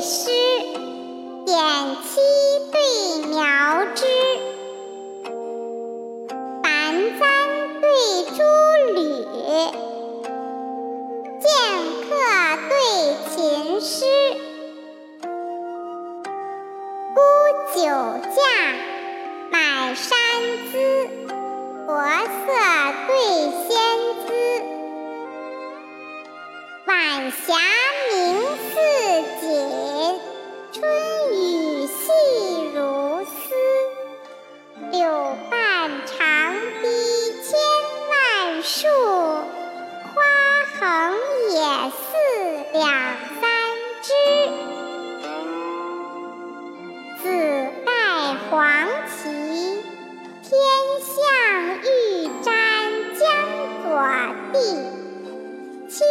诗，点漆对描枝，繁簪对珠履，剑客对琴师，沽酒价，买山资，国色对仙姿，晚霞长堤千万树，花横也似两三枝。紫盖黄旗，天象欲沾江左地。青